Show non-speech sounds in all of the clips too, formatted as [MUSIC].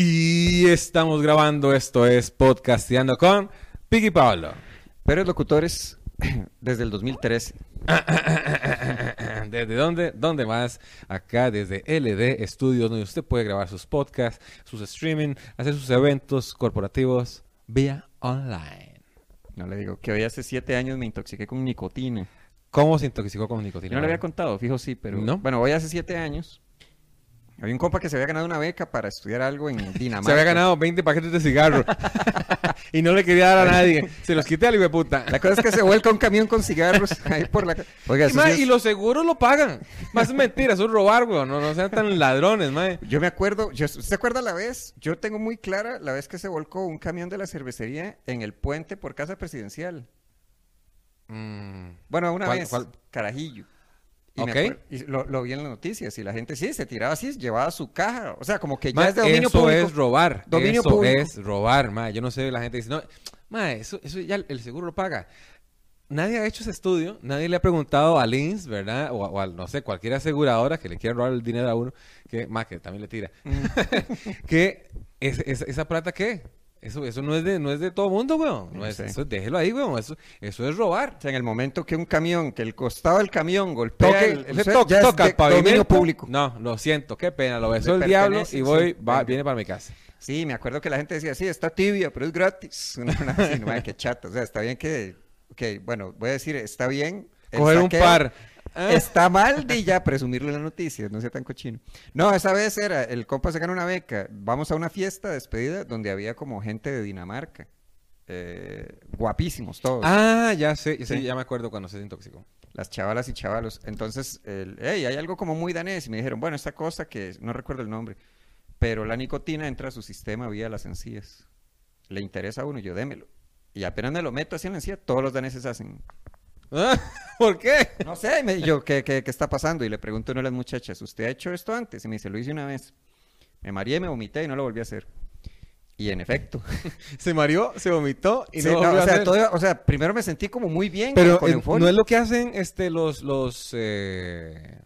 Y estamos grabando, esto es Podcasteando con Piggy Pablo. Pérez Locutores [CLEARS THROAT] desde el 2013. [CLEARS THROAT] ¿Desde dónde? ¿Dónde más? Acá desde LD Studios, donde usted puede grabar sus podcasts, sus streaming, hacer sus eventos corporativos vía online. No le digo que hoy hace siete años me intoxiqué con nicotina. ¿Cómo se intoxicó con nicotina? No le había contado, fijo sí, pero... ¿No? Bueno, hoy hace siete años. Había un compa que se había ganado una beca para estudiar algo en Dinamarca. [LAUGHS] Se había ganado 20 paquetes de cigarros [LAUGHS] y no le quería dar a nadie. Se los quité al hijo de puta. La cosa es que se vuelca un camión con cigarros ahí por la... Oiga, Y, ma, es- y los seguros lo pagan. Más es mentira, es robar, weón. No, no sean tan ladrones, mae. Yo me acuerdo, yo, ¿usted se acuerda la vez? Yo tengo muy clara la vez que se volcó un camión de la cervecería en el puente por Casa Presidencial. Mm, Bueno, una ¿Cuál- vez, cuál? Carajillo. Y, me Ok. acuer- y lo, lo vi en las noticias y la gente sí, se tiraba así, llevaba su caja. O sea, como que ya ma, es de dominio eso público. es robar. Dominio eso público. es robar, ma. Yo no sé, la gente dice, no, ma, eso, eso ya el seguro lo paga. Nadie ha hecho ese estudio, nadie le ha preguntado a Lins, ¿verdad? O, a- o al, no sé, cualquier aseguradora que le quiera robar el dinero a uno, que, más que también le tira, Mm. [LAUGHS] que es- es- esa plata, ¿qué? Eso, eso no es de, no es de todo mundo, weón. No es, eso, déjelo ahí, weón. Eso, eso es robar. O sea, en el momento que un camión, que el costado del camión golpea Toque, el, suelo, toca, ya es de el pavimento. dominio público. No, lo siento, qué pena, lo besó el diablo y voy, sí, va, viene para mi casa. Sí, me acuerdo que la gente decía, sí, está tibia, pero es gratis. Una, una así, no, qué chato. O sea, está bien que, que, bueno, voy a decir, está bien. Coger un saqueo, par. Ah. Está mal de ya presumirlo en las noticias, no sea tan cochino. No, esa vez era, el compa se gana una beca, vamos a una fiesta de despedida donde había como gente de Dinamarca. Eh, guapísimos todos. Ah, ya sé, ya, sé, Sí. ya me acuerdo cuando se desintoxicó. las chavalas y chavalos. Entonces, el, hey, hay algo como muy danés. Y me dijeron, bueno, esta cosa que no recuerdo el nombre, pero la nicotina entra a su sistema vía las encías. Le interesa a uno, yo démelo. Y apenas me lo meto así en la encía, todos los daneses hacen. [LAUGHS] ¿Por qué? No sé, me, yo, ¿qué, qué, qué está pasando? Y le pregunto a una de las muchachas, ¿usted ha hecho esto antes? Y me dice, lo hice una vez. Me mareé, me vomité y no lo volví a hacer. Y en efecto. [LAUGHS] Se mareó, se vomitó y no, no, volvió o, a sea, hacer. todo- o sea, primero me sentí como muy bien, Pero con eh, no es lo que hacen este los los eh,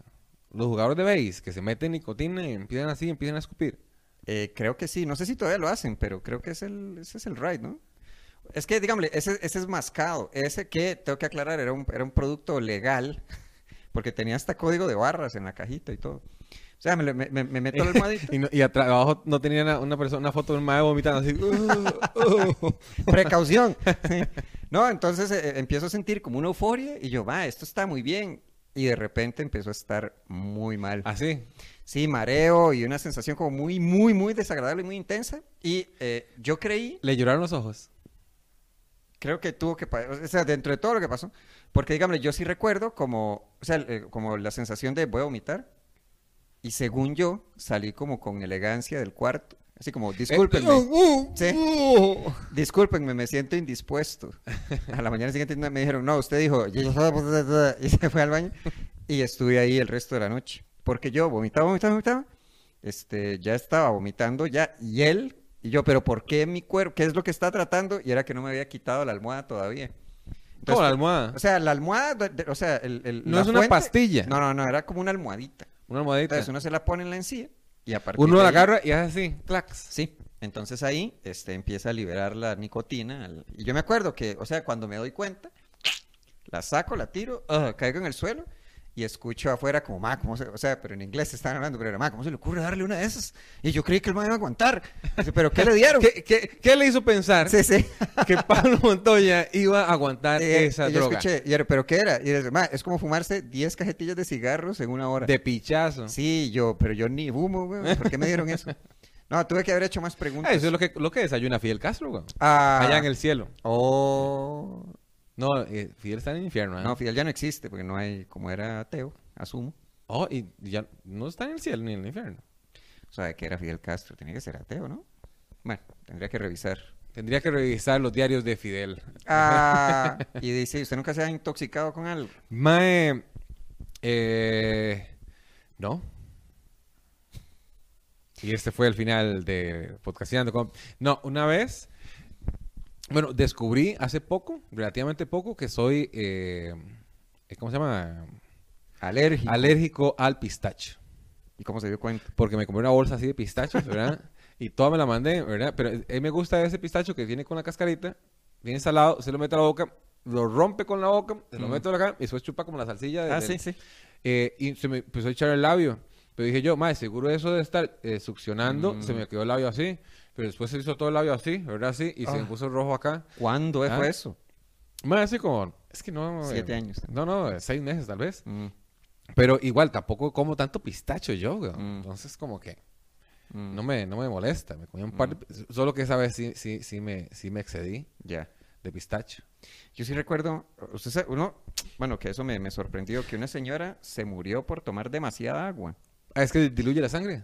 los jugadores de base que se meten nicotina y empiezan así, empiezan a escupir. Eh, creo que sí, no sé si todavía lo hacen, pero creo que es el, ese es el right, ¿no? Es que, dígame, ese, ese es mascado. Ese que, tengo que aclarar, era un, era un producto legal, [LAUGHS] porque tenía hasta código de barras en la cajita y todo. O sea, me, me, me- me meto la almohadita. [LAUGHS] Y, no- y atrás abajo no tenía una, una persona una foto de un mae vomitando así. uh, uh. [LAUGHS] Precaución. no, entonces eh, empiezo a sentir como una euforia y yo, va, esto está muy bien. Y de repente empezó a estar muy mal. Así. Sí, mareo y una sensación como muy, muy, muy desagradable y muy intensa. Y eh, yo creí Le lloraron los ojos. Creo que tuvo que pasar, o sea, dentro de todo lo que pasó, porque dígame, yo sí recuerdo como, o sea, eh, como la sensación de voy a vomitar, y según yo, salí como con elegancia del cuarto, así como, discúlpenme, Eh, uh, uh, Sí. uh. discúlpenme, me siento indispuesto. A la mañana siguiente me dijeron, no, usted dijo, y [LAUGHS] se fue al baño, y estuve ahí el resto de la noche, porque yo vomitaba, vomitaba, vomitaba, este, ya estaba vomitando ya, y él, y yo, pero ¿por qué mi cuerpo? ¿Qué es lo que está tratando? Y era que no me había quitado la almohada todavía. Entonces, ¿Cómo la almohada? O sea, la almohada, de- de- o sea, el, el- No la es una fuente- pastilla. No, no, no, era como una almohadita. Una almohadita. Entonces uno se la pone en la encía y a partir Uno de la ahí- agarra y hace así, clax. Sí, entonces ahí este, empieza a liberar la nicotina. Y yo me acuerdo que, o sea, cuando me doy cuenta, la saco, la tiro, ah, caigo en el suelo y escucho afuera como, ma, ¿cómo se...? O sea, pero en inglés se estaban hablando, pero era, ma, ¿cómo se le ocurre darle una de esas? Y yo creí que el ma iba a aguantar. Dice, ¿pero qué le [LAUGHS] dieron? ¿Qué, qué, qué le hizo pensar Sí, sí. [LAUGHS] que Pablo Montoya iba a aguantar Eh, esa y yo droga? escuché, y era, ¿pero qué era? Y dice, ma, es como fumarse 10 cajetillas de cigarros en una hora. De pichazo. Sí, yo, pero yo ni humo, güey. ¿Por qué me dieron eso? [LAUGHS] No, tuve que haber hecho más preguntas. Ah, eso es lo que, lo que desayuna Fidel Castro, güey. Ah, Allá en el cielo. Oh. No, eh, Fidel está en el infierno, ¿eh? No, Fidel ya no existe porque no hay, como era ateo, asumo. Oh, y ya no está en el cielo ni en el infierno. O sea, que era Fidel Castro, tenía que ser ateo, ¿no? Bueno, tendría que revisar. Tendría que revisar los diarios de Fidel. Ah, [LAUGHS] y dice, ¿usted nunca se ha intoxicado con algo? Mae, eh, no. Y este fue el final de Podcastando con... No, una vez, bueno, descubrí hace poco, relativamente poco, que soy, eh, ¿cómo se llama? Alérgico. Alérgico al pistacho. ¿Y cómo se dio cuenta? Porque me compré una bolsa así de pistachos, ¿verdad? [LAUGHS] y toda me la mandé, ¿verdad? Pero a mí me gusta ese pistacho que viene con la cascarita, viene salado, se lo mete a la boca, lo rompe con la boca, se lo Mm. mete acá y después chupa como la salsilla. de- Ah, del- sí, sí. eh, y se me empezó a echar el labio. Pero dije yo, madre, seguro eso de estar eh, succionando, se Mm. me quedó el labio así. Pero después se hizo todo el labio así, ¿verdad? Así, y se me Ah. puso rojo acá. ¿Cuándo Ah. fue eso? Madre, así como, es que no... eh, Siete años. No, no, eh, seis meses tal vez. Mm, Pero igual, tampoco como tanto pistacho yo, güey. Mm. Entonces, como que mm, no me, no me molesta. Me comí un par de... Solo que esa vez sí, sí, sí, me, sí me excedí Ya. de pistacho. Yo sí recuerdo, usted sabe, uno, bueno, que eso me, me sorprendió, que una señora se murió por tomar demasiada agua. Ah, es que diluye la sangre.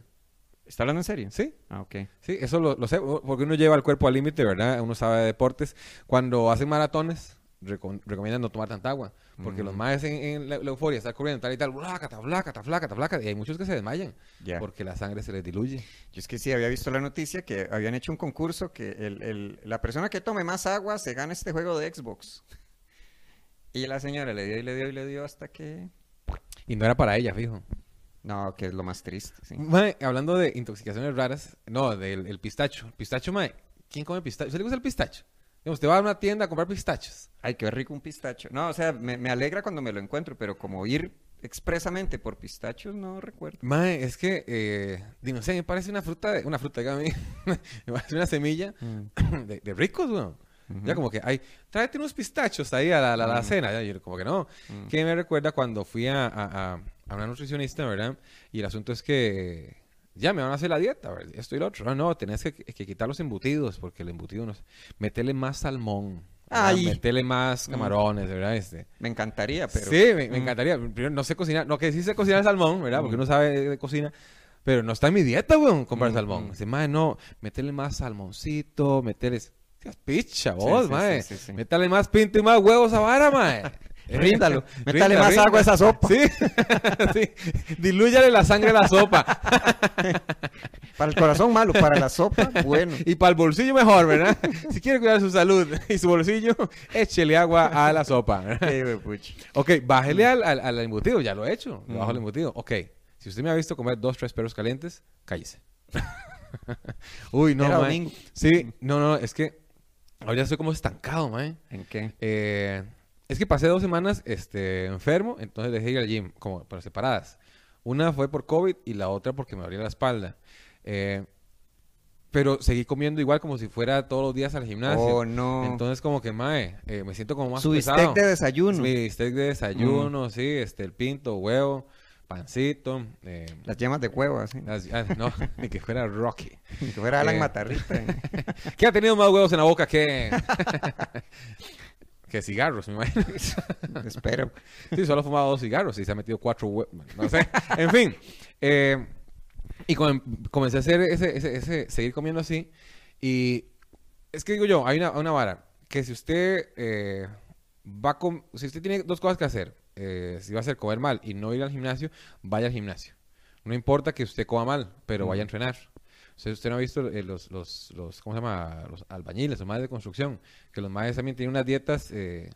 ¿Está hablando en serio? Sí. Ah, ok. Sí, eso lo, lo sé, porque uno lleva el cuerpo al límite, ¿verdad? Uno sabe de deportes. Cuando hacen maratones, recom- recomiendan no tomar tanta agua, porque los más en, en la, la euforia, están corriendo tal y tal, blácata, blácata, blácata, blácata, y hay muchos que se desmayan, Ya. porque la sangre se les diluye. Yo es que sí, había visto la noticia que habían hecho un concurso que el, el- la persona que tome más agua se gana este juego de Xbox. Y la señora le dio y le dio y le dio hasta que... Y no era para ella, fijo. No, que es lo más triste, sí. Mae, hablando de intoxicaciones raras, no, del el pistacho. El pistacho, mae, ¿quién come pistacho? ¿Se le gusta el pistacho? Digamos, Usted va a una tienda a comprar pistachos. Ay, qué rico un pistacho. No, o sea, me, me alegra cuando me lo encuentro, pero como ir expresamente por pistachos no recuerdo. Mae, es que, eh, no sé, me parece una fruta, de- una fruta, dígame, [LAUGHS] me parece una semilla [COUGHS] de, de ricos, weón. Ya como que, ay, tráete unos pistachos ahí a la, la- la Mm. cena. Ya, yo como que no. Mm. Que me recuerda cuando fui a, a- a- a una nutricionista, ¿verdad? Y el asunto es que ya me van a hacer la dieta, ¿verdad? esto y lo otro. No, no, tenés que, que quitar los embutidos porque el embutido no es... Metele más salmón. Ay. Metele más Mm. camarones, ¿verdad? Este. Me encantaría, pero... Sí, me, me Mm. encantaría. Primero, no sé cocinar. No, que sí sé cocinar [LAUGHS] salmón, ¿verdad? Porque Mm. uno sabe de, cocina. Pero no está en mi dieta, weón, comprar Mm, salmón. mm. Dice, mae, no, métele más salmoncito, métele... Seas picha, vos, sí, mae. sí, sí, sí. Métale más pinto y más huevos a vara, mae. [LAUGHS] [LAUGHS] Ríndalo. [LAUGHS] Métale más rinda. agua a esa sopa. Sí, [LAUGHS] sí. Dilúyale la sangre a la sopa. Para el corazón malo, para la sopa, bueno. Y para el bolsillo mejor, ¿verdad? Si quiere cuidar su salud y su bolsillo, échele agua a la sopa. Ok, bájele al, al, al embutido, ya lo he hecho. Le bajo el Mm. embutido. Ok, si usted me ha visto comer dos, tres perros calientes, cállese. Uy, no, domingo. Sí, no, no, es que ahora estoy como estancado, mae. ¿En qué? Eh, es que pasé dos semanas este, enfermo, entonces dejé ir al gym, como pero separadas. Una fue por COVID y la otra porque me dolía la espalda. Eh, pero seguí comiendo igual como si fuera todos los días al gimnasio. Oh, no. Entonces como que, mae, eh, me siento como más Su pesado. bistec de desayuno. Mi bistec de Mm. desayuno, sí, este, el pinto, huevo, pancito. eh, Las yemas de huevo, así. las- ah, no, [LAUGHS] ni que fuera Rocky. Ni que fuera Alan Eh. Matarrita. [LAUGHS] ¿Qué ha tenido más huevos en la boca que... [LAUGHS] que cigarros, me imagino. [LAUGHS] Espero. Sí, solo ha fumado dos cigarros y se ha metido cuatro huevos. No sé. En fin. eh, y com- comencé a hacer ese, ese, ese- seguir comiendo así. Y es que digo yo, hay una, una vara. Que si usted eh, va con... Si usted tiene dos cosas que hacer. eh, si va a hacer comer mal y no ir al gimnasio, vaya al gimnasio. No importa que usted coma mal, pero vaya a entrenar. Usted no ha visto eh, los, los, los, ¿cómo se llama? Los albañiles, los maestros de construcción, que los maestros también tienen unas dietas eh,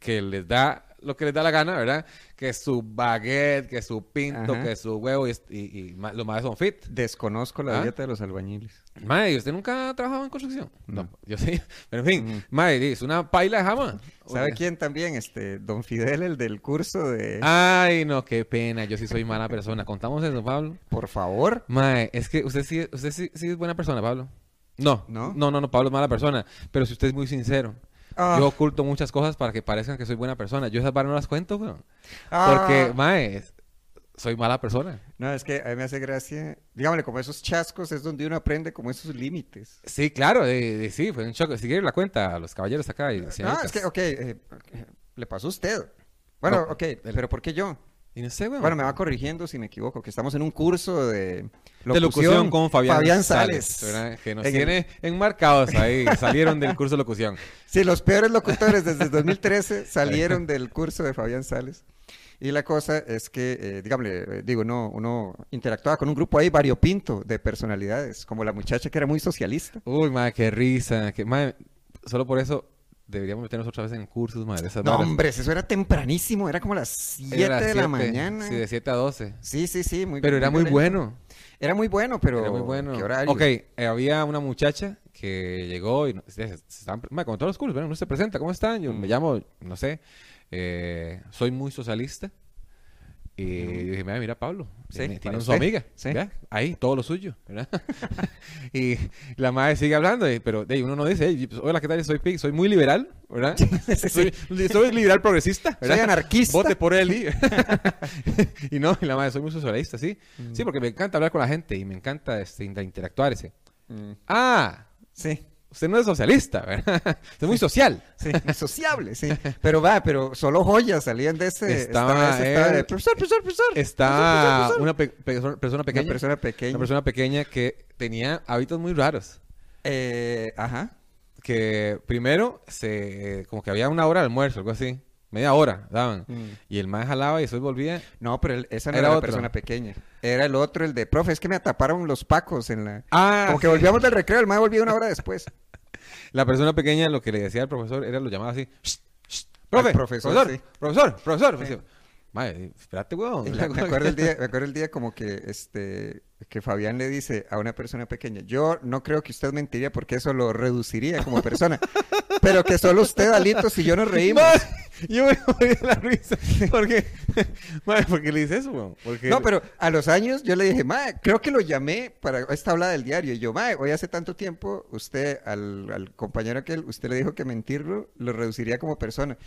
que les da lo que les da la gana, ¿verdad? Que su baguette, que su pinto, Ajá. que su huevo y, y- y ma- los maestros son fit. Desconozco la ¿Ah? dieta de los albañiles. ¿y ¿usted nunca ha trabajado en construcción? No, No. yo sí. [LAUGHS] Pero en fin, Mm. es una paila de jama. [LAUGHS] ¿Sabe quién también? Este, Don Fidel, el del curso de... Ay, no, qué pena. Yo sí soy mala persona. ¿Contamos eso, Pablo? Por favor. Mae, es que usted sí, usted sí, sí es buena persona, Pablo. No, ¿No? no, no, no, Pablo es mala persona. Pero si usted es muy sincero, Ah, yo oculto muchas cosas para que parezcan que soy buena persona. Yo esas varas no las cuento, weón. ah. Porque, mae, soy mala persona. No, es que a mí me hace gracia. Dígame, como esos chascos es donde uno aprende como esos límites. Sí, claro, de, de- sí, fue un choque. Si quiere la cuenta a los caballeros acá y No, es que, ok, eh, le pasó a usted. Bueno, No, ok, el- pero ¿por qué yo? Y no sé, weón. Bueno, me va corrigiendo si me equivoco, que estamos en un curso de de locución con Fabián, Sales. Que nos En el- tiene enmarcados ahí, [LAUGHS] salieron del curso de locución. Sí, los peores locutores desde el 2013 [LAUGHS] salieron del curso de Fabián Sales. Y la cosa es que, eh, dígame, eh, digo, no, uno interactuaba con un grupo ahí variopinto de personalidades, como la muchacha que era muy socialista. Uy, madre, qué risa. Que, madre, solo por eso deberíamos meternos otra vez en cursos, madre. esas No, varas. hombre, eso era tempranísimo, era como las 7 Era de siete, la mañana. Sí, de 7 a 12. Sí, sí, sí, muy Pero era muy bueno. Era muy bueno, pero Era muy bueno. ¿qué horario? Ok, eh, había una muchacha que llegó y no- se, se ma, como todos los cursos, bueno, uno se presenta, ¿cómo están? Yo me llamo, no sé, eh, soy muy socialista. Y yo dije, mira, mira Pablo, Sí, tiene, su amiga, ahí, todo lo suyo, ¿verdad? [LAUGHS] [LAUGHS] y la madre sigue hablando, y- pero de, uno no dice, "Ey, pues, hola, ¿qué tal? Soy Pig, soy muy liberal, ¿verdad? sí. [LAUGHS] soy, soy liberal progresista, ¿verdad? Soy anarquista. Vote por él. Y, y no, y la madre, soy muy socialista, sí. Mm. Sí, porque me encanta hablar con la gente y me encanta este, inter- interactuar. Ese. Mm, Ah, Sí, usted no es socialista, ¿verdad? [LAUGHS] Usted es muy social. sí, sociable, sí. [LAUGHS] Pero va, pero solo joyas salían de ese. Estaba ese estaba de, profesor, profesor, profesor. Está una pe- persona, persona pequeña. Una persona pequeña. Una persona pequeña que tenía hábitos muy raros. Eh, ajá. Que primero, se como que había una hora de almuerzo, algo así. Media hora daban. Mm. Y el más jalaba y después volvía. No, pero el- esa no Era era, la otro. persona pequeña. Era el otro, el de, profe, es que me ataparon los pacos en la... Ah, Como que sí. volvíamos del recreo, el más volvía una hora después. [LAUGHS] La persona pequeña lo que le decía al profesor era lo llamaba así. "Shh, shh, profe, profesor, profesor, sí. profesor, profesor. Decía, Madre, espérate, weón. Me [LAUGHS] me acuerdo el día, me acuerdo el día como que este que Fabián le dice a una persona pequeña, yo no creo que usted mentiría porque eso lo reduciría como persona, pero que solo usted, Alito, si yo nos reímos. Madre, yo me morí de la risa. Porque, madre, ¿por qué le dice eso? Porque No, pero a los años yo le dije, mae, creo que lo llamé para esta habla del diario. Y yo, mae, hoy hace tanto tiempo, usted, al, al compañero aquel, usted le dijo que mentirlo lo reduciría como persona.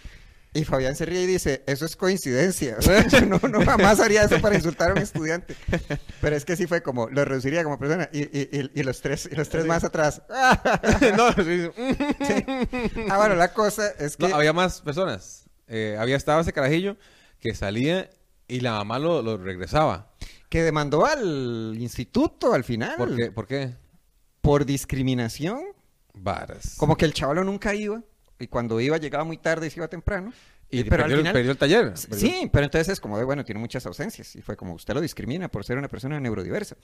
Y Fabián se ríe y dice, eso es coincidencia. [LAUGHS] O sea, yo no, no jamás haría eso para insultar a un estudiante. Pero es que sí fue como, lo reduciría como persona. Y, y, y, y los tres, y los tres más atrás. [LAUGHS] no, sí, sí. ah, bueno, la cosa es que... No, había más personas. Eh, había estado ese carajillo que salía y la mamá lo, lo regresaba. Que demandó al instituto al final. ¿Por qué? ¿Por qué? Por discriminación. Varas. Como que el chavalo nunca iba. Y cuando iba, llegaba muy tarde y se iba temprano. Y pero perdió, al final... perdió el taller. perdió- Sí, pero entonces es como de, bueno, tiene muchas ausencias. Y fue como, usted lo discrimina por ser una persona neurodiversa.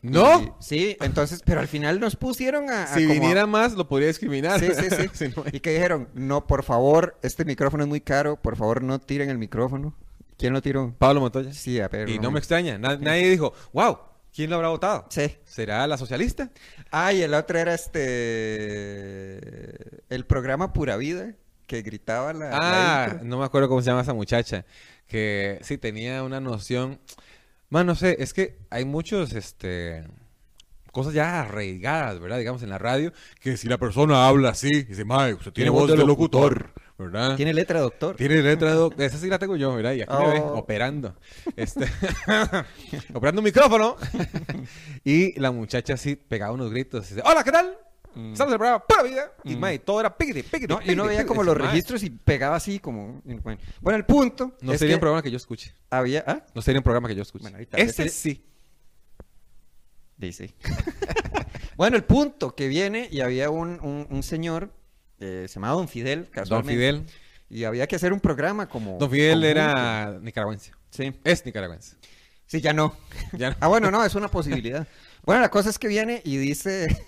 ¡No! Y- sí, entonces, pero al final nos pusieron a... a Si como viniera más, lo podría discriminar. Sí, sí, sí. [LAUGHS] Si no- Y que dijeron, no, por favor, este micrófono es muy caro, por favor no tiren el micrófono. ¿Quién lo tiró? Pablo Montoya. Sí, a ver. y no me extraña. na- nadie dijo, wow, ¿quién lo habrá votado? Sí. ¿Será la socialista? Ah, y el otro era este... El programa Pura Vida, que gritaba la... Ah, no me acuerdo cómo se llama esa muchacha. Que sí tenía una noción. Más no sé, es que hay muchos, este. Cosas ya arraigadas, ¿verdad? Digamos en la radio, que si la persona habla así, dice, mae, usted tiene, voz de locutor, ¿verdad? Tiene letra de doctor. Tiene letra de doc- Esa sí la tengo yo, ¿verdad? Y aquí me ve Oh. operando. Este, [LAUGHS] [LAUGHS] operando un micrófono. [LAUGHS] y la muchacha así pegaba unos gritos. Dice, Hola, ¿qué tal? Mm. Estamos en el programa Pura Vida. Y Mm. mae, todo era piquete, No, y uno veía como los registros y pegaba así como... Bueno, Bueno, el punto No sería un programa que yo escuche. había... ¿Ah? No sería un programa que yo escuche. Bueno, ahorita- Ese sí. Dice. bueno, el punto que viene y había un, un, un señor, eh, se llamaba Don Fidel, Don. Fidel. Y había que hacer un programa como... Don Fidel era nicaragüense. Sí. Es nicaragüense. Sí, ya no. Ya no. [LAUGHS] Ah, bueno, no, es una posibilidad. Bueno, la cosa es que viene y dice... [LAUGHS]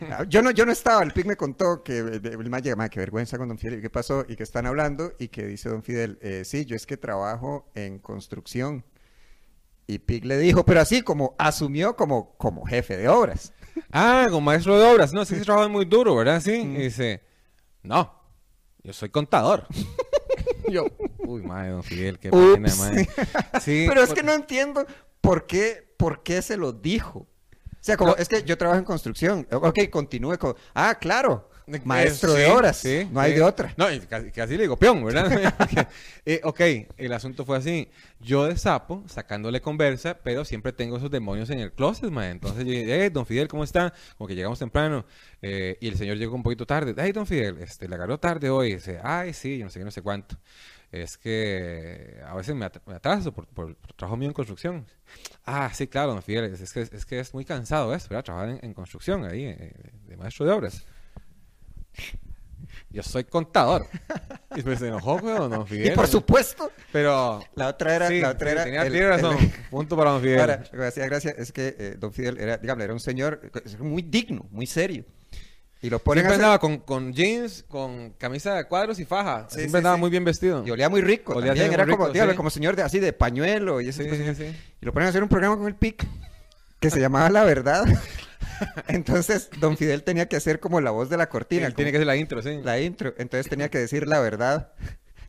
Ah, Yo no, yo no estaba, el PIC me contó que eh, el más llega, "Ma, qué vergüenza con Don Fidel, ¿y qué pasó? Y que están hablando y que dice Don Fidel, eh, sí, yo es que trabajo en construcción. Y PIC le dijo, pero así como asumió como, como jefe de obras. Ah, como maestro de obras. No, sí, sí trabaja muy duro, ¿verdad? Sí. Mm. Y dice, no, yo soy contador. [LAUGHS] yo, uy, madre, don Fidel, qué pena, madre. [LAUGHS] Sí, Pero es por- que no entiendo por qué, por qué se lo dijo. O sea, como, No. es que yo trabajo en construcción. Ok, continúe con... Ah, claro. Eh, Maestro sí, de obras. sí, no hay sí. de otra. No, y casi, casi le digo peón, ¿verdad? [LAUGHS] [LAUGHS] Eh, ok, el asunto fue así. Yo de sapo, sacándole conversa, pero siempre tengo esos demonios en el closet, man. Entonces yo dije, hey, don Fidel, ¿cómo está? Como que llegamos temprano. eh, y el señor llegó un poquito tarde. Hey, don Fidel, este, le agarró tarde hoy. dice, ay, sí, yo no sé qué, no sé cuánto. Es que a veces me, at- me atraso por, por, por trabajo mío en construcción. Ah, sí, claro, don Fidel, es, es que, es que es muy cansado eso, ¿verdad? Trabajar en, en construcción ahí, eh, de maestro de obras. Yo soy contador. Y pues se enojó, weón, don [LAUGHS] Fidel. Y por supuesto, Pero. la otra era... sí, la otra era tenía, el- tiene razón. el- [LAUGHS] Punto para don Fidel. Ahora, lo que me hacía gracia es que eh, Don Fidel era, digamos, era un señor muy digno, muy serio. Y lo ponen Siempre hacer- andaba con, con jeans, con camisa de cuadros y faja. Sí, Siempre sí, andaba sí. muy bien vestido. Y olía muy rico. Olía también. muy Era como, rico, dígalo, sí. como señor de, así de pañuelo y sí, cosas. Y lo ponen a hacer un programa con el PIC que se llamaba La Verdad. [LAUGHS] [LAUGHS] Entonces, don Fidel tenía que hacer como la voz de la cortina. Él tiene que ser la intro, sí. La intro. Entonces tenía que decir la verdad.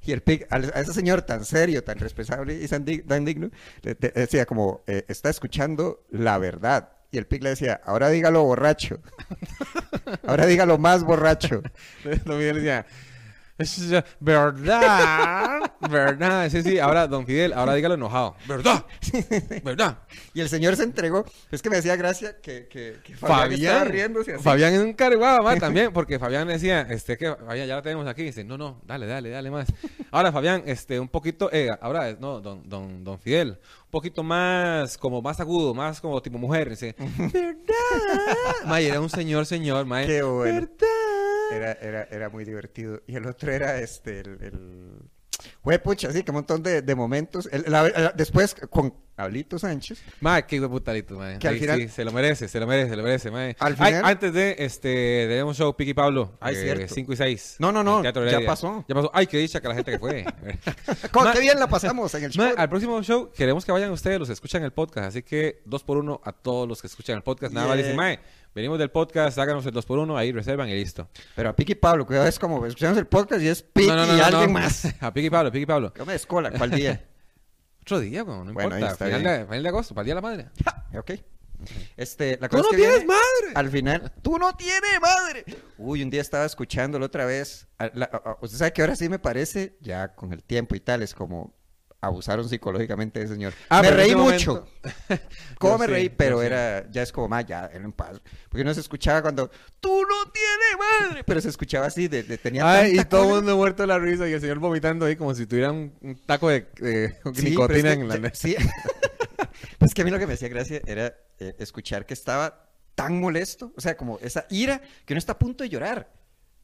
Y el PIC, a ese señor tan serio, tan responsable y tan, dig- tan digno, le le decía como, eh, está escuchando la verdad. Y el PIC le decía, ahora dígalo borracho. [LAUGHS] ahora dígalo más borracho. [LAUGHS] Don Fidel decía, "Es, ¿verdad? ¿Verdad? Sí, sí. Ahora, don Fidel, ahora dígalo enojado. ¿Verdad? [LAUGHS] ¿Verdad? Y el señor se entregó. Es que me hacía gracia que, que, que Fabián, estaba Fabián, riéndose así. Fabián es un carguado, ma, [LAUGHS] también, porque Fabián decía, este, que Fabián ya lo tenemos aquí, dice, no, no, dale, dale, dale más. Ahora, Fabián, este, un poquito, eh, ahora, no, don, don, don Fidel, un poquito más, como más agudo, más como tipo mujer, dice, [LAUGHS] ¿verdad? Ma, y era un señor, señor, ma, Qué bueno. ¿verdad? Era, era, era muy divertido. Y el otro era este, el... el... Fue pucha, así que un montón de, de momentos. El- la- la- después con Pablito Sánchez. Ma, qué putalito, ma. Que al Ahí final- sí, se lo merece, se lo merece, se lo merece, ma. Al Ay, final- antes de, este, tenemos show Piqui Pablo, Ay, cierto. 5 y 6. No, no, no, ya Heredia. pasó. Ya pasó. Ay, qué dicha que la gente que fue. [LAUGHS] [LAUGHS] ¿Cómo, Ma- ¡Qué bien la pasamos en el show! Ma, al próximo show queremos que vayan ustedes, los que escuchan el podcast. Así que dos por uno a todos los que escuchan el podcast. Nada más Yeah. dicen, Mae, venimos del podcast, háganos el dos por uno, ahí reservan y listo. Pero a Piqui Pablo, cuidado, es como escuchamos el podcast y es Piqui No, no, no, y alguien más. [LAUGHS] A Piqui Pablo, Piqui Pablo. Yo me descola, ¿cuál día? [LAUGHS] Otro día, weón, no Bueno, importa. Final de, final de agosto, para el día de la madre. [LAUGHS] ok. Este, la ¡Tú cosa no es que tienes viene- madre! Al final, ¡tú no tienes madre! Uy, un día estaba escuchándolo otra vez. La- a- a- usted sabe que ahora sí me parece, ya con el tiempo y tal, es como abusaron psicológicamente de ese señor. Ah, me reí mucho. [LAUGHS] [LAUGHS] ¿Cómo me sí, reí? Pero sí. era, ya es como más, ya, era en paz. Porque no se escuchaba cuando, ¡tú no tienes madre! Pero se escuchaba así, de, de- tenía Ay, y todo el mundo muerto de la risa y el señor vomitando ahí como si tuviera un, un taco de, Sí, nicotina que en la nariz. sí. [LAUGHS] pues que a mí lo que me hacía gracia era eh, escuchar que estaba tan molesto, o sea, como esa ira que uno está a punto de llorar.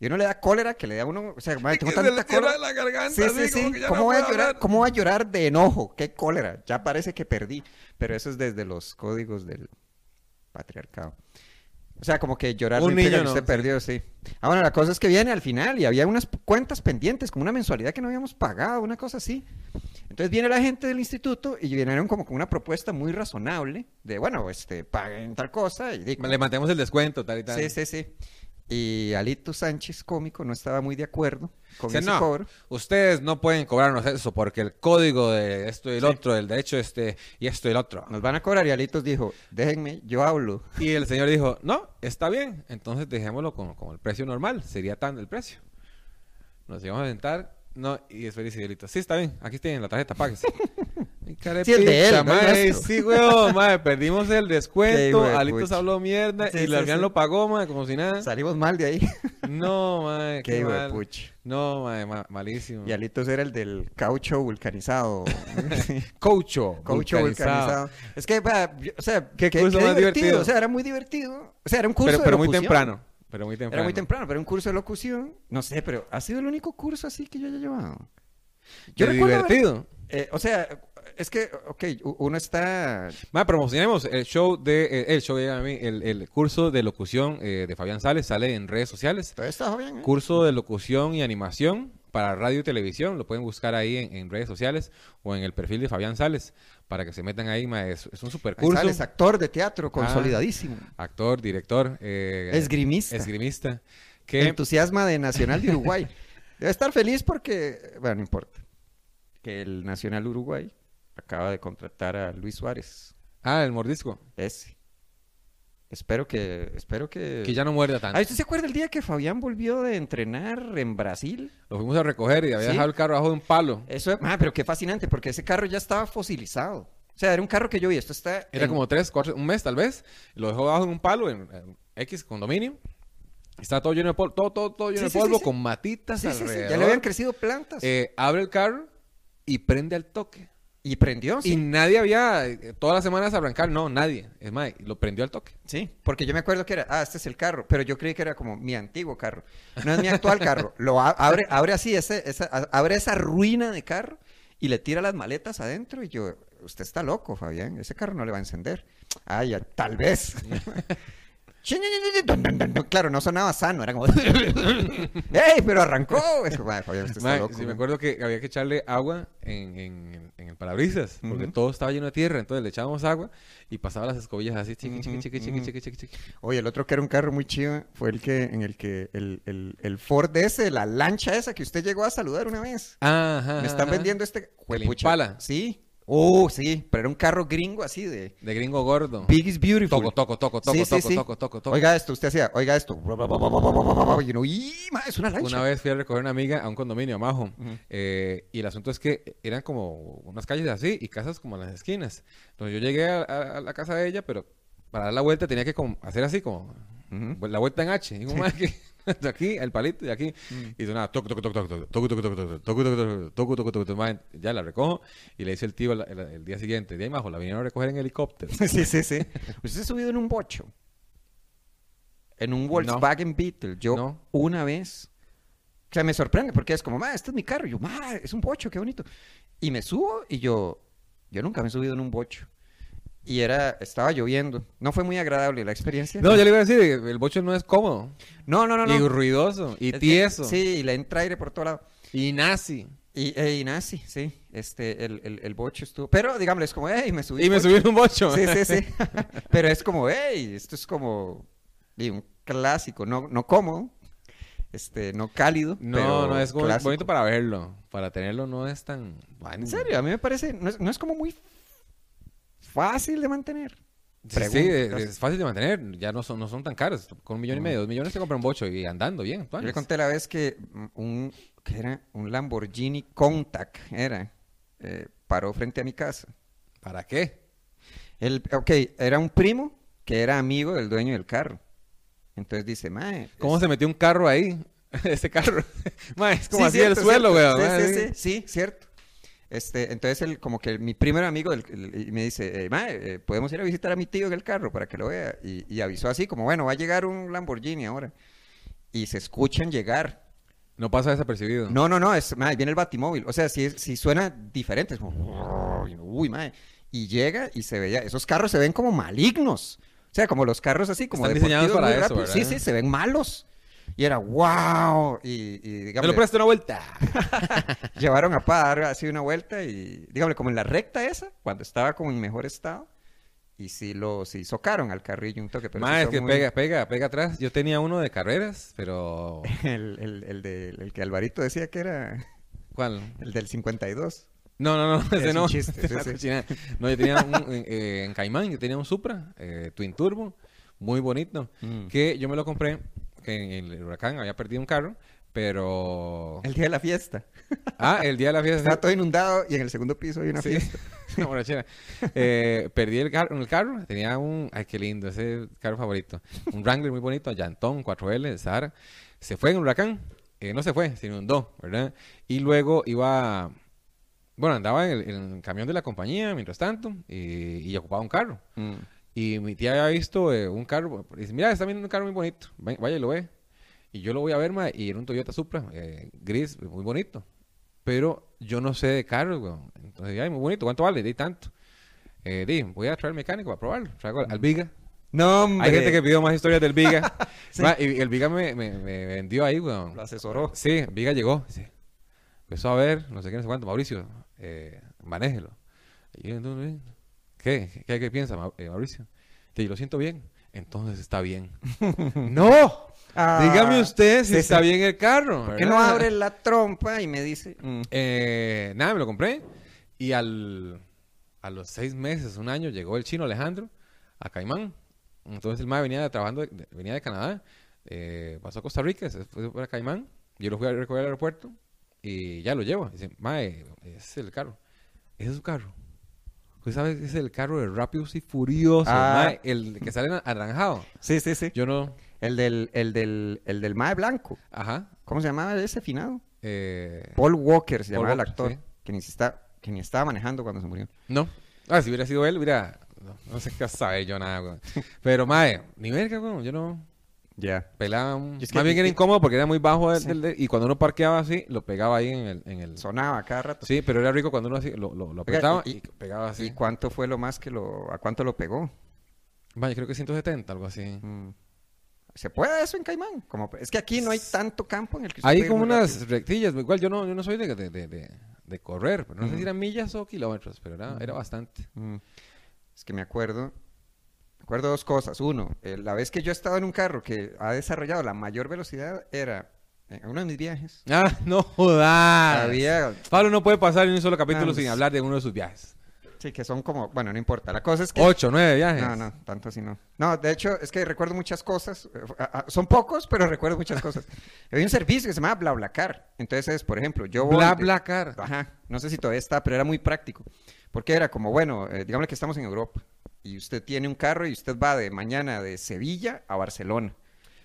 Y uno le da cólera que le da a uno, o sea, [LAUGHS] madre, tengo Que se tanta cólera. la garganta, Sí, sí, sí. ¿Cómo, no voy a llorar, hablar. ¿Cómo voy a llorar de enojo? ¡Qué cólera! Ya parece que perdí. Pero eso es desde los códigos del patriarcado. O sea, como que llorar Un niño que no, usted sí. perdió, sí. Ah, bueno, la cosa es que viene al final y había unas cuentas pendientes, como una mensualidad que no habíamos pagado, una cosa así. Entonces viene la gente del instituto y vinieron como con una propuesta muy razonable de, bueno, este, paguen tal cosa y Le mantemos el descuento, tal y tal. Sí, sí, sí. Y Alito Sánchez, cómico, no estaba muy de acuerdo con ese no, cobro. ustedes no pueden cobrarnos eso porque el código de esto y el Sí. otro, el derecho este y esto y el otro. Nos van a cobrar y Alitos dijo, déjenme, yo hablo. Y el señor dijo, no, está bien, entonces dejémoslo como, como el precio normal, sería tan el precio. Nos íbamos a sentar, no, y después dice Delito, sí, está bien, aquí tienen la tarjeta, páguese. [LAUGHS] [LAUGHS] Sí, el de él, no sí, weón, mae, perdimos el descuento, de Alitos habló mierda Sí, y la sí, sí. lo pagó, mae, como si nada. Salimos mal de ahí. [LAUGHS] No, mae, Qué qué, de mal. pucha. No, mae, ma- malísimo. Y Alitos era el del caucho vulcanizado. Cocho, [LAUGHS] caucho vulcanizado. Es que, yo- o sea, Qué qué, curso qué más divertido. O sea, era muy divertido. O sea, era un curso Pero, de pero muy locución. temprano, pero muy temprano. Era muy temprano, pero un curso de locución. No sé, pero ha sido el único curso así que yo haya llevado. Yo recuerdo haber- divertido. Eh, o sea, es que, ok, uno está... Ma, promocionemos el show de eh, el show de a mí, el, el curso de locución eh, de Fabián Sales sale en redes sociales. Está bien, ¿eh? Curso de locución y animación para radio y televisión, lo pueden buscar ahí en, en redes sociales o en el perfil de Fabián Sales para que se metan ahí, ma, es, es un super curso. sales, actor de teatro, consolidadísimo. Actor, director, Esgrimista. esgrimista, que Entusiasma de Nacional de Uruguay. [LAUGHS] Debe estar feliz porque, bueno, no importa. Que el Nacional Uruguay acaba de contratar a Luis Suárez. ah, el mordisco, Ese. Espero que, espero que... que ya no muerda tanto. Ah, ¿usted se acuerda el día que Fabián volvió de entrenar en Brasil? Lo fuimos a recoger y había ¿Sí? dejado el carro abajo de un palo. Eso, ah, pero qué fascinante, porque ese carro ya estaba fosilizado. O sea, era un carro que yo vi, esto está... Era en- como tres, cuatro, un mes tal vez. Lo dejó abajo en un palo en, en X condominio. Estaba todo lleno de polvo, todo, todo, todo lleno Sí, de polvo, sí. con matitas alrededor. ya le habían crecido plantas. Eh, abre el carro y prende al toque. y prendió, sí. Y nadie había, eh, todas las semanas arrancar, no, nadie. Es más, lo prendió al toque. Sí, porque yo me acuerdo que era, ah, este es el carro, pero yo creí que era como mi antiguo carro. No es mi actual carro. Lo a- abre, abre así, ese, esa, a- abre esa ruina de carro y le tira las maletas adentro y yo, usted está loco, Fabián, ese carro no le va a encender. Ay, ya, tal vez. [LAUGHS] Claro, no sonaba sano, era como. [LAUGHS] ¡Ey! Pero arrancó. Es como, "Ay, Fabián, usted está Mae, loco, sí, me mae". acuerdo que había que echarle agua en, en, en el parabrisas, porque todo estaba lleno de tierra, entonces le echábamos agua y pasaba las escobillas así, chiqui, chiqui, chiqui, chiqui, chiqui, chiqui, chiqui. Oye, el otro que era un carro muy chido fue el que en el que el, el, el Ford ese, la lancha esa que usted llegó a saludar una vez. Ajá, Me están ajá. vendiendo este juepucha. Impala. Sí. Oh, sí, pero era un carro gringo así de De gringo gordo. Big is Beautiful. Toco, toco, toco, toco, Sí, toco, sí. toco, toco, toco. Oiga esto, usted hacía, oiga esto. Y uno, ¡y, ma, es una lancha! Una vez fui a recoger a una amiga a un condominio, Majo. Eh, y el asunto es que eran como unas calles así y casas como en las esquinas. Entonces yo llegué a, a- a la casa de ella, pero para dar la vuelta tenía que como hacer así como la vuelta en H. Y mae que de aquí, el palito y aquí. Y sonaba toco, toco, toco, toco, toco, toco, toco, toco, toco, toco, toco, toco, toco, toco, Ya la recojo y le dice el tío el, día siguiente, de ahí Majo, la vinieron a recoger en helicóptero. Sí, sí, sí. ¿Usted se ha subido en un bocho? En un Volkswagen Beetle. Yo una vez... O sea, me sorprende porque es como, ma, este es mi carro. Y yo, ma, es un bocho, qué bonito. Y me subo y yo... Yo nunca me he subido en un bocho. Y era... Estaba lloviendo. No fue muy agradable la experiencia. No, yo le iba a decir, el bocho no es cómodo. no, no, no. Y no. ruidoso, y Es que- tieso, Sí, y le entra aire por todo lado. y nazi. Y, eh, y nazi, sí. Este, el, el, el bocho estuvo... Pero, digámosle, es como, hey, me subí. Y me bocho". subí en un bocho. Sí, sí, sí. [LAUGHS] Pero es como, hey, esto es como di, un clásico, no, no cómodo, este, no cálido. No, pero no es como bonito para verlo. Para tenerlo no es tan. bueno. En serio, a mí me parece, no es, no es como muy fácil de mantener. Sí, es, fácil de mantener. Ya no son, no son tan caros. Con un millón y medio, dos millones te compra un bocho y andando bien. Yo le conté la vez que mm, un, que era un Lamborghini Countach, era, eh, paró frente a mi casa. ¿Para qué? El, ok, era un primo que era amigo del dueño del carro. Entonces dice, mae. ¿Cómo es- se metió un carro ahí? [LAUGHS] Ese carro. [LAUGHS] Ma, es como Sí, así cierto, el suelo, weón. Sí, sí, sí, sí, cierto. Este, entonces él, como que mi primer amigo me dice, eh, "Mae, podemos ir a visitar a mi tío en el carro para que lo vea. Y, y avisó así, como, bueno, va a llegar un Lamborghini ahora. Y se escuchan llegar. No pasa desapercibido. No, no, no, es, mae, viene el batimóvil. O sea, si, si suena diferente, es como, uy, mae. Y llega y se veía, esos carros se ven como malignos. O sea, como los carros así, como Están diseñados para muy eso. Sí, sí, se ven malos. Y era, wow. Y, y ¿Me digamos, lo presto una vuelta? [LAUGHS] llevaron a Pa a dar así una vuelta y, dígame, como en la recta esa, cuando estaba como en mejor estado, y sí lo sí socaron al carrillo un toque. Pero Ma, es que muy- pega, pega, pega atrás. Yo tenía uno de carreras, pero. [LAUGHS] El, el, el, de- el que Alvarito decía que era ¿Cuál? el del 52. No, no, no, [LAUGHS] ese Es no. chiste, Ese sí. No, yo tenía un, en, eh, en Caimán, yo tenía un Supra, eh, Twin Turbo, muy bonito, Mm. que yo me lo compré, en el huracán había perdido un carro, pero... El día de la fiesta. Ah, el día de la fiesta... Estaba todo inundado y en el segundo piso hay una Sí. fiesta. [LAUGHS] Borrachera. Eh, perdí el carro, el carro, tenía un, ay qué lindo, ese es el carro favorito, un Wrangler muy bonito, llantón, 4L, Sahara, se fue en un huracán, eh, no se fue, se inundó, ¿verdad? Y luego iba, bueno, andaba en el, en el camión de la compañía mientras tanto y, y ocupaba un carro. Mm. Y mi tía había visto eh, un carro, y dice, mira, está viendo un carro muy bonito, vaya y lo ve. Y yo lo voy a ver, ma, y era un Toyota Supra, eh, gris, muy bonito. Pero yo no sé de carros, weón. Entonces, ay, muy bonito, ¿cuánto vale? Di tanto. Eh, di, voy a traer al mecánico para probarlo. Traigo al, al Viga. No, hombre. Hay gente que pidió más historias del Viga. [LAUGHS] Sí. Ma, y el Viga me, me, me vendió ahí, weón. Lo asesoró. Sí, Viga llegó. dice, empezó a ver, no sé qué, no sé cuánto. Mauricio, eh, manéjelo. Y yo, "No, no, ¿Qué? ¿Qué, qué piensa, eh, Mauricio? Y lo siento bien. Entonces está bien. [LAUGHS] ¡No! Ah, Dígame usted si sí, está sí. bien el carro. ¿Por qué no abre la trompa y me dice? mm, Eh, nada, me lo compré. Y al, a los seis meses, un año, llegó el chino Alejandro a Caimán. Entonces el mae venía trabajando, de- venía de Canadá, eh, pasó a Costa Rica, se fue para Caimán. Yo lo fui a recoger al aeropuerto y ya lo llevo. Dice, mae, ese es el carro. Ese es su carro. Sabe que ese es el carro de Rápidos y Furiosos, Ah. mae, el que sale anaranjado. Sí, sí, sí. Yo no, El del, el del, el del Mae Blanco. ajá. ¿Cómo se llamaba ese finado? eh, Paul Walker se Paul llamaba el actor. sí. Que, ni está, que ni estaba manejando cuando se murió. No. Ah, si hubiera sido él, hubiera. No, no sé qué saber yo nada, weón. Pero, mae, ni verga, weón. Yo no. Ya. Pelaba. un- Y es que- Más bien era incómodo porque era muy bajo del- Sí. del- del- y cuando uno parqueaba así, lo pegaba ahí en el. En el... Sonaba cada rato. Sí, pero era rico cuando uno así lo, lo, lo apretaba y, y- pegaba así. ¿Y cuánto fue lo más que lo... ¿A cuánto lo pegó? Vaya, creo que 170, algo así. Mm. ¿Se puede eso en Caimán? Como, es que aquí no hay tanto campo en el que usted Hay como unas rápido. rectillas, igual yo no, yo no soy de, de, de, de- de correr, pero no sé si eran millas o kilómetros, pero era, era bastante. Mm. Es que me acuerdo, me acuerdo dos cosas. Uno, eh, la vez que yo estaba en un carro que ha desarrollado la mayor velocidad era en uno de mis viajes. Ah, no jodas. Había, Pablo no puede pasar ni un solo capítulo sin hablar de uno de sus viajes. sí, que son como, bueno, no importa. La cosa es que... Ocho, nueve viajes. No, no, tanto así no. No, de hecho, es que recuerdo muchas cosas. eh, Son pocos, pero recuerdo muchas cosas. [LAUGHS] Había un servicio que se llamaba BlaBlaCar. Entonces, por ejemplo, yo voy... Bla, de- bla, car. Ajá, no sé si todavía está, pero era muy práctico. Porque era como, bueno, eh, digámosle que estamos en Europa y usted tiene un carro y usted va de mañana de Sevilla a Barcelona.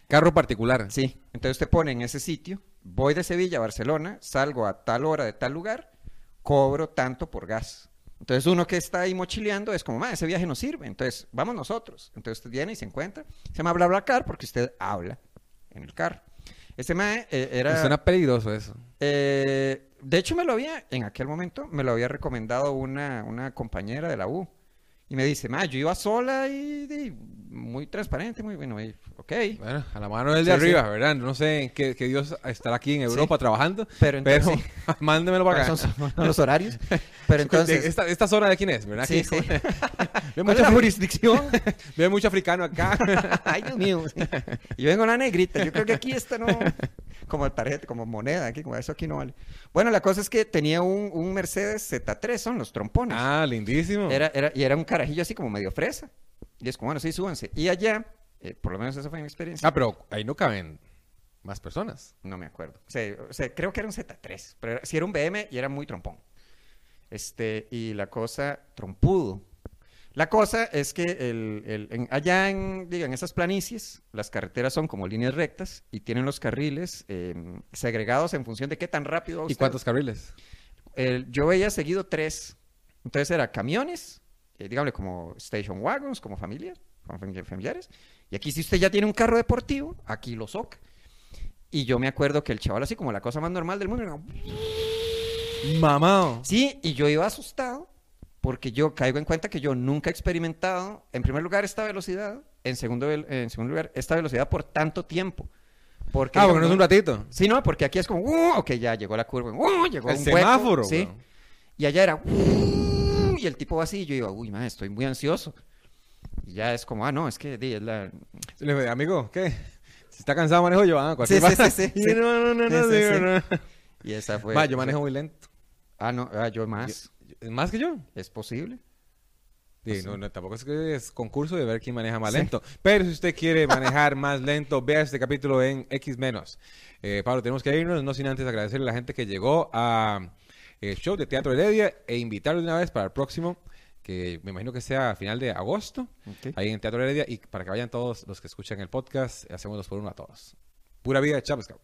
Carro particular. Sí, entonces usted pone en ese sitio, voy de Sevilla a Barcelona, salgo a tal hora de tal lugar, cobro tanto por gas. Entonces uno que está ahí mochileando es como, "Ma, ese viaje no sirve, entonces vamos nosotros. Entonces usted viene y se encuentra, se llama BlaBlaCar porque usted habla en el carro. Ese mae eh, era... Suena peligroso eso. Eh, de hecho, me lo había, en aquel momento, me lo había recomendado una, una compañera de la U. Y me dice, ma, yo iba sola y, y muy transparente, muy bueno. y, ok. Bueno, a la mano del de Sí, sí. arriba, ¿verdad? No sé en qué, qué Dios estará aquí en Europa trabajando, Pero pero, entonces- [LAUGHS] mándemelo para acá. Son los horarios. Pero [LAUGHS] entonces... esta, esta zona de quién es, ¿verdad? Sí, sí. [LAUGHS] Veo ¿Cuál es mucha jurisdicción? veo mucho africano acá. Ay, Dios mío. yo vengo la negrita. Yo creo que aquí esta no... Como tarjeta, como moneda, aquí, como eso aquí no vale. Bueno, la cosa es que tenía un, un Mercedes Z3, son los trompones. ah, lindísimo. Era, era, y era un carajillo así como medio fresa. Y es como, bueno, sí, súbanse. Y allá, eh, por lo menos esa fue mi experiencia. Ah, pero ahí no caben más personas. No me acuerdo. O sea, o sea, creo que era un Z3, pero era- sí era un BM y era muy trompón. Este, y la cosa, trompudo. La cosa es que el, el- en- allá en, diga, en esas planicies, las carreteras son como líneas rectas y tienen los carriles eh, segregados en función de qué tan rápido ¿Y cuántos carriles? El- yo veía seguido tres. Entonces era camiones, eh, dígame como station wagons, como familias, como fami- familiares. Y aquí si usted ya tiene un carro deportivo, aquí lo soca. Y yo me acuerdo que el chaval así como la cosa más normal del mundo. era, Mamá. Sí, y yo iba asustado porque yo caigo en cuenta que yo nunca he experimentado, en primer lugar, esta velocidad, en segundo, en segundo lugar, esta velocidad por tanto tiempo. Porque Ah, porque no es un ratito. Sí, no, porque aquí es como, "Uh", ok, ya llegó la curva, "Uh", llegó El un hueco, semáforo, sí. weón. Y allá era, "Uh", y el tipo va así, y yo iba, uy, man, estoy muy ansioso. Y ya es como, ah, no, es que di, es la... Le digo, amigo, ¿qué? Si está cansado, manejo yo. Ah, Sí, cualquier sí, cosa. sí, sí, [LAUGHS] sí. No, no, no, no, Sí, sí, sí, sí. no. Y esa fue... Va, yo manejo muy lento. Ah, no, ah, yo más. ¿Más que yo? ¿Es posible? Sí, no, no, tampoco es que es concurso de ver quién maneja más Sí. lento. Pero si usted quiere manejar más lento, vea este capítulo en X menos. Eh, Pablo, tenemos que irnos, no sin antes agradecerle a la gente que llegó a el show de Teatro Heredia e invitarlos de una vez para el próximo, que me imagino que sea a final de agosto, ahí en Teatro Heredia, y para que vayan todos los que escuchan el podcast, hacemos dos por uno a todos. Pura vida, pescado.